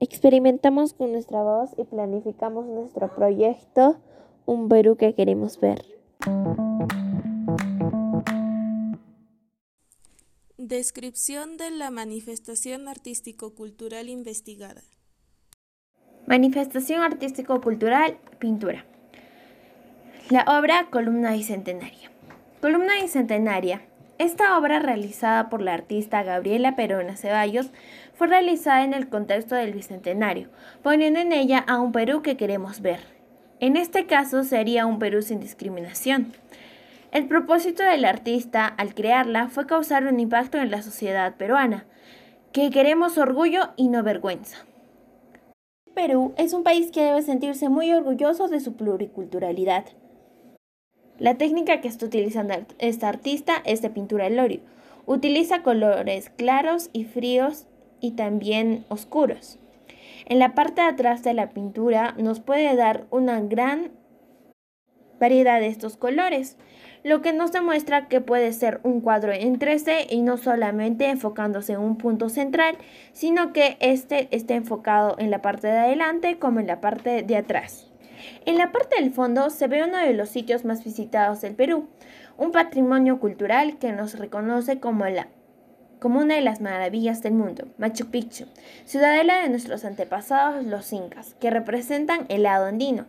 Experimentamos con nuestra voz y planificamos nuestro proyecto, un Perú que queremos ver. Descripción de la manifestación artístico-cultural investigada. Manifestación artístico-cultural, pintura. La obra Columna Bicentenaria. Columna Bicentenaria. Esta obra realizada por la artista Gabriela Perona Ceballos fue realizada en el contexto del Bicentenario, poniendo en ella a un Perú que queremos ver. En este caso sería un Perú sin discriminación. El propósito del artista al crearla fue causar un impacto en la sociedad peruana, que queremos orgullo y no vergüenza. Perú es un país que debe sentirse muy orgulloso de su pluriculturalidad. La técnica que está utilizando esta artista es de pintura al óleo. Utiliza colores claros y fríos y también oscuros. En la parte de atrás de la pintura nos puede dar una gran variedad de estos colores, lo que nos demuestra que puede ser un cuadro en 3D y no solamente enfocándose en un punto central, sino que este esté enfocado en la parte de adelante como en la parte de atrás. En la parte del fondo se ve uno de los sitios más visitados del Perú, un patrimonio cultural que nos reconoce como, la, como una de las maravillas del mundo, Machu Picchu, ciudadela de nuestros antepasados los incas, que representan el lado andino.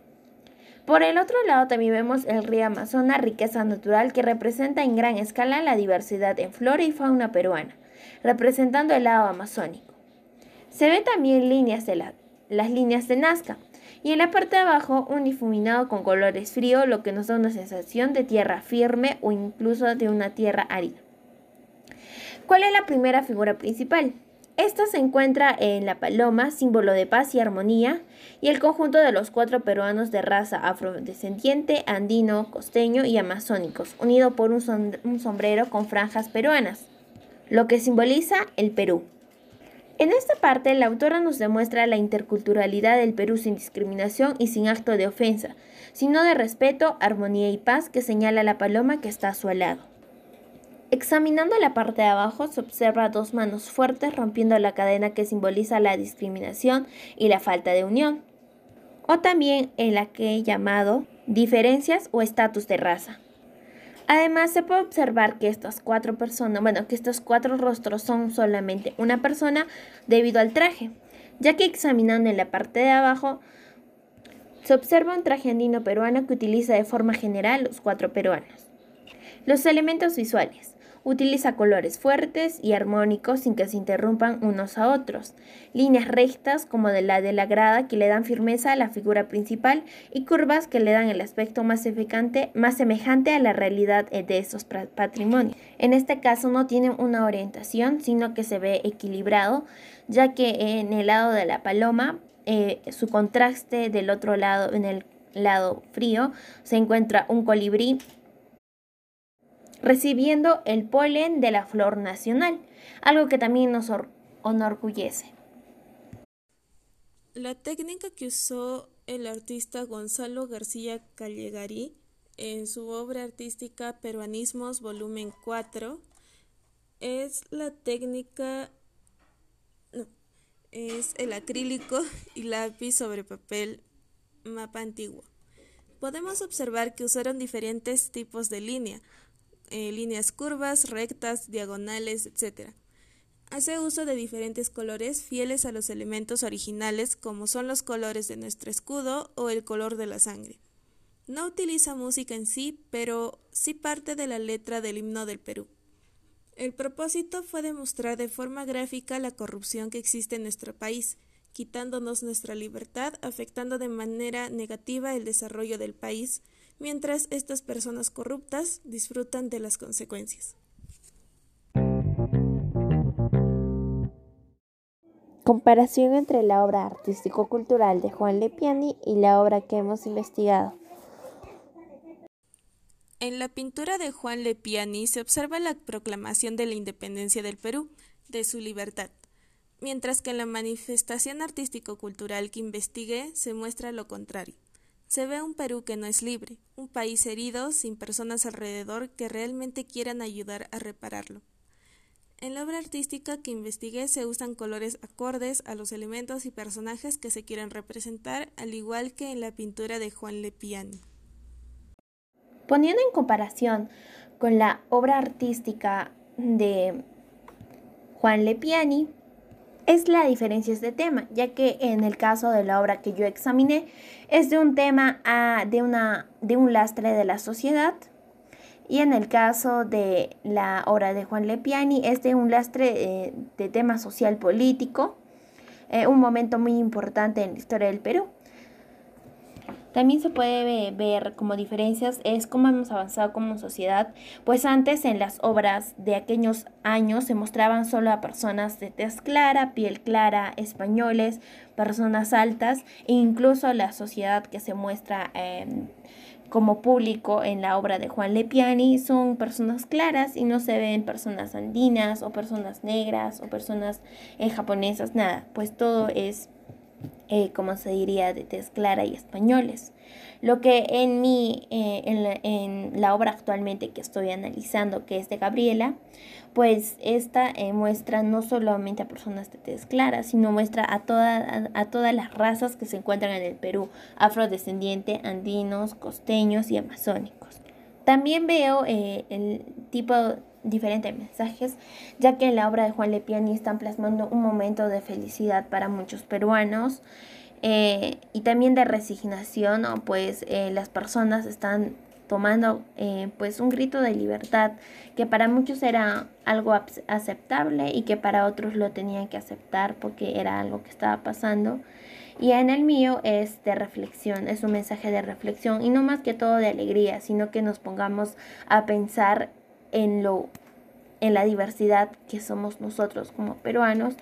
Por el otro lado también vemos el río Amazonas, riqueza natural que representa en gran escala la diversidad en flora y fauna peruana, representando el lado amazónico. Se ven también líneas de las líneas de Nazca, y en la parte de abajo un difuminado con colores frío, lo que nos da una sensación de tierra firme o incluso de una tierra árida. ¿Cuál es la primera figura principal? Esta se encuentra en la paloma, símbolo de paz y armonía, y el conjunto de los cuatro peruanos de raza afrodescendiente, andino, costeño y amazónicos, unido por un, un sombrero con franjas peruanas, lo que simboliza el Perú. En esta parte, la autora nos demuestra la interculturalidad del Perú sin discriminación y sin acto de ofensa, sino de respeto, armonía y paz que señala la paloma que está a su lado. Examinando la parte de abajo se observa dos manos fuertes rompiendo la cadena que simboliza la discriminación y la falta de unión, o también en la que he llamado diferencias o estatus de raza. Además, se puede observar que estas cuatro personas, bueno, que estos cuatro rostros son solamente una persona debido al traje, ya que examinando en la parte de abajo se observa un traje andino peruano que utiliza de forma general los cuatro peruanos. Los elementos visuales. Utiliza colores fuertes y armónicos sin que se interrumpan unos a otros, líneas rectas como de la de la grada que le dan firmeza a la figura principal y curvas que le dan el aspecto más, más semejante a la realidad de estos patrimonios. En este caso no tienen una orientación, sino que se ve equilibrado, ya que en el lado de la paloma eh, su contraste del otro lado, en el lado frío, se encuentra un colibrí recibiendo el polen de la flor nacional, algo que también nos enorgullece. La técnica que usó el artista Gonzalo García Callegarí en su obra artística Peruanismos volumen 4 es la técnica es el acrílico y lápiz sobre papel mapa antiguo. Podemos observar que usaron diferentes tipos de línea, eh, líneas curvas, rectas, diagonales, etc. Hace uso de diferentes colores fieles a los elementos originales como son los colores de nuestro escudo o el color de la sangre. No utiliza música en sí, pero sí parte de la letra del himno del Perú. El propósito fue demostrar de forma gráfica la corrupción que existe en nuestro país, quitándonos nuestra libertad, afectando de manera negativa el desarrollo del país, mientras estas personas corruptas disfrutan de las consecuencias. Comparación entre la obra artístico-cultural de Juan Lepiani y la obra que hemos investigado. En la pintura de Juan Lepiani se observa la proclamación de la independencia del Perú, de su libertad, mientras que en la manifestación artístico-cultural que investigué se muestra lo contrario. Se ve un Perú que no es libre, un país herido sin personas alrededor que realmente quieran ayudar a repararlo. En la obra artística que investigué se usan colores acordes a los elementos y personajes que se quieren representar, al igual que en la pintura de Juan Lepiani. Poniendo en comparación con la obra artística de Juan Lepiani, es la diferencia de tema, ya que en el caso de la obra que yo examiné es de un tema a, de, una, de un lastre de la sociedad y en el caso de la obra de Juan Lepiani es de un lastre eh, de tema social político, eh, un momento muy importante en la historia del Perú. También se puede ver como diferencias es cómo hemos avanzado como sociedad, pues antes en las obras de aquellos años se mostraban solo a personas de tez clara, piel clara, españoles, personas altas e incluso la sociedad que se muestra como público en la obra de Juan Lepiani son personas claras y no se ven personas andinas o personas negras o personas eh, japonesas, nada, pues todo es eh, como se diría, de tez clara y españoles. Lo que en, mi, eh, en, la, en, la, obra actualmente que estoy analizando, que es de Gabriela, pues esta eh, muestra no solamente a personas de tez clara, sino muestra a, toda, a, todas las razas que se encuentran en el Perú, afrodescendiente, andinos, costeños y amazónicos. También veo el tipo diferentes mensajes, ya que en la obra de Juan Lepiani están plasmando un momento de felicidad para muchos peruanos eh, y también de resignación, pues eh, las personas están tomando eh, pues un grito de libertad que para muchos era algo aceptable y que para otros lo tenían que aceptar porque era algo que estaba pasando. Y en el mío es de reflexión, es un mensaje de reflexión y no más que todo de alegría, sino que nos pongamos a pensar en, lo, en la diversidad que somos nosotros como peruanos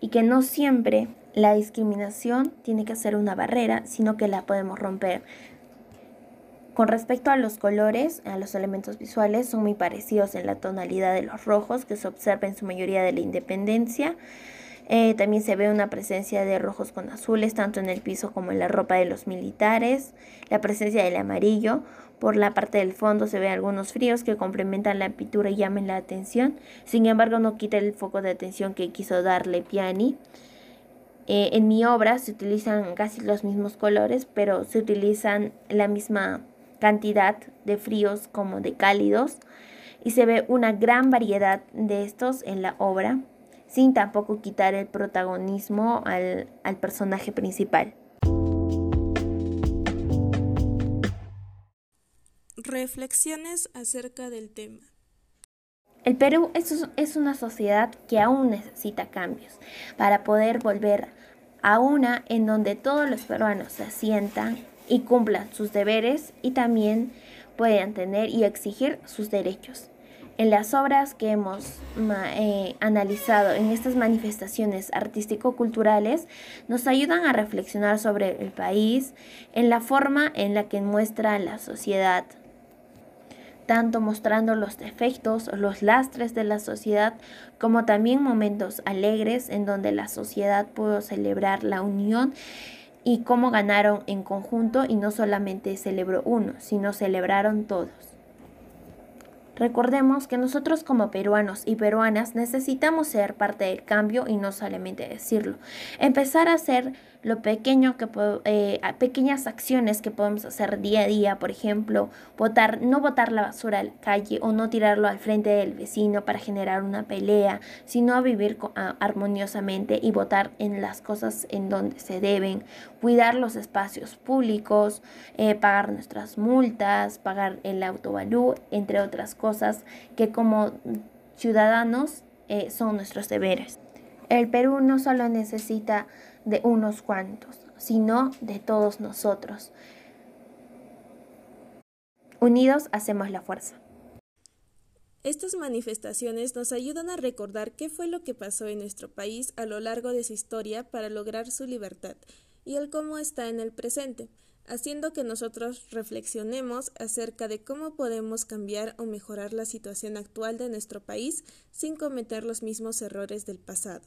y que no siempre la discriminación tiene que ser una barrera, sino que la podemos romper. Con respecto a los colores, a los elementos visuales, son muy parecidos en la tonalidad de los rojos que se observa en su mayoría de la independencia. Eh, también se ve una presencia de rojos con azules, tanto en el piso como en la ropa de los militares. La presencia del amarillo, por la parte del fondo se ven algunos fríos que complementan la pintura y llaman la atención. Sin embargo, no quita el foco de atención que quiso darle Piani. Eh, en mi obra se utilizan casi los mismos colores, pero se utilizan la misma cantidad de fríos como de cálidos. Y se ve una gran variedad de estos en la obra, sin tampoco quitar el protagonismo al, al personaje principal. Reflexiones acerca del tema. El Perú es, una sociedad que aún necesita cambios para poder volver a una en donde todos los peruanos se asientan y cumplan sus deberes y también puedan tener y exigir sus derechos. En las obras que hemos eh, analizado en estas manifestaciones artístico-culturales nos ayudan a reflexionar sobre el país, en la forma en la que muestra la sociedad tanto mostrando los defectos los lastres de la sociedad, como también momentos alegres en donde la sociedad pudo celebrar la unión y cómo ganaron en conjunto y no solamente celebró uno, sino celebraron todos. Recordemos que nosotros como peruanos y peruanas necesitamos ser parte del cambio y no solamente decirlo. Empezar a hacer lo pequeño que eh, pequeñas acciones que podemos hacer día a día, por ejemplo, botar, no botar la basura a la calle o no tirarlo al frente del vecino para generar una pelea, sino vivir armoniosamente y votar en las cosas en donde se deben, cuidar los espacios públicos, eh, pagar nuestras multas, pagar el autovalú, entre otras cosas que como ciudadanos eh, son nuestros deberes. El Perú no solo necesita de unos cuantos, sino de todos nosotros. Unidos hacemos la fuerza. Estas manifestaciones nos ayudan a recordar qué fue lo que pasó en nuestro país a lo largo de su historia para lograr su libertad y el cómo está en el presente, haciendo que nosotros reflexionemos acerca de cómo podemos cambiar o mejorar la situación actual de nuestro país sin cometer los mismos errores del pasado.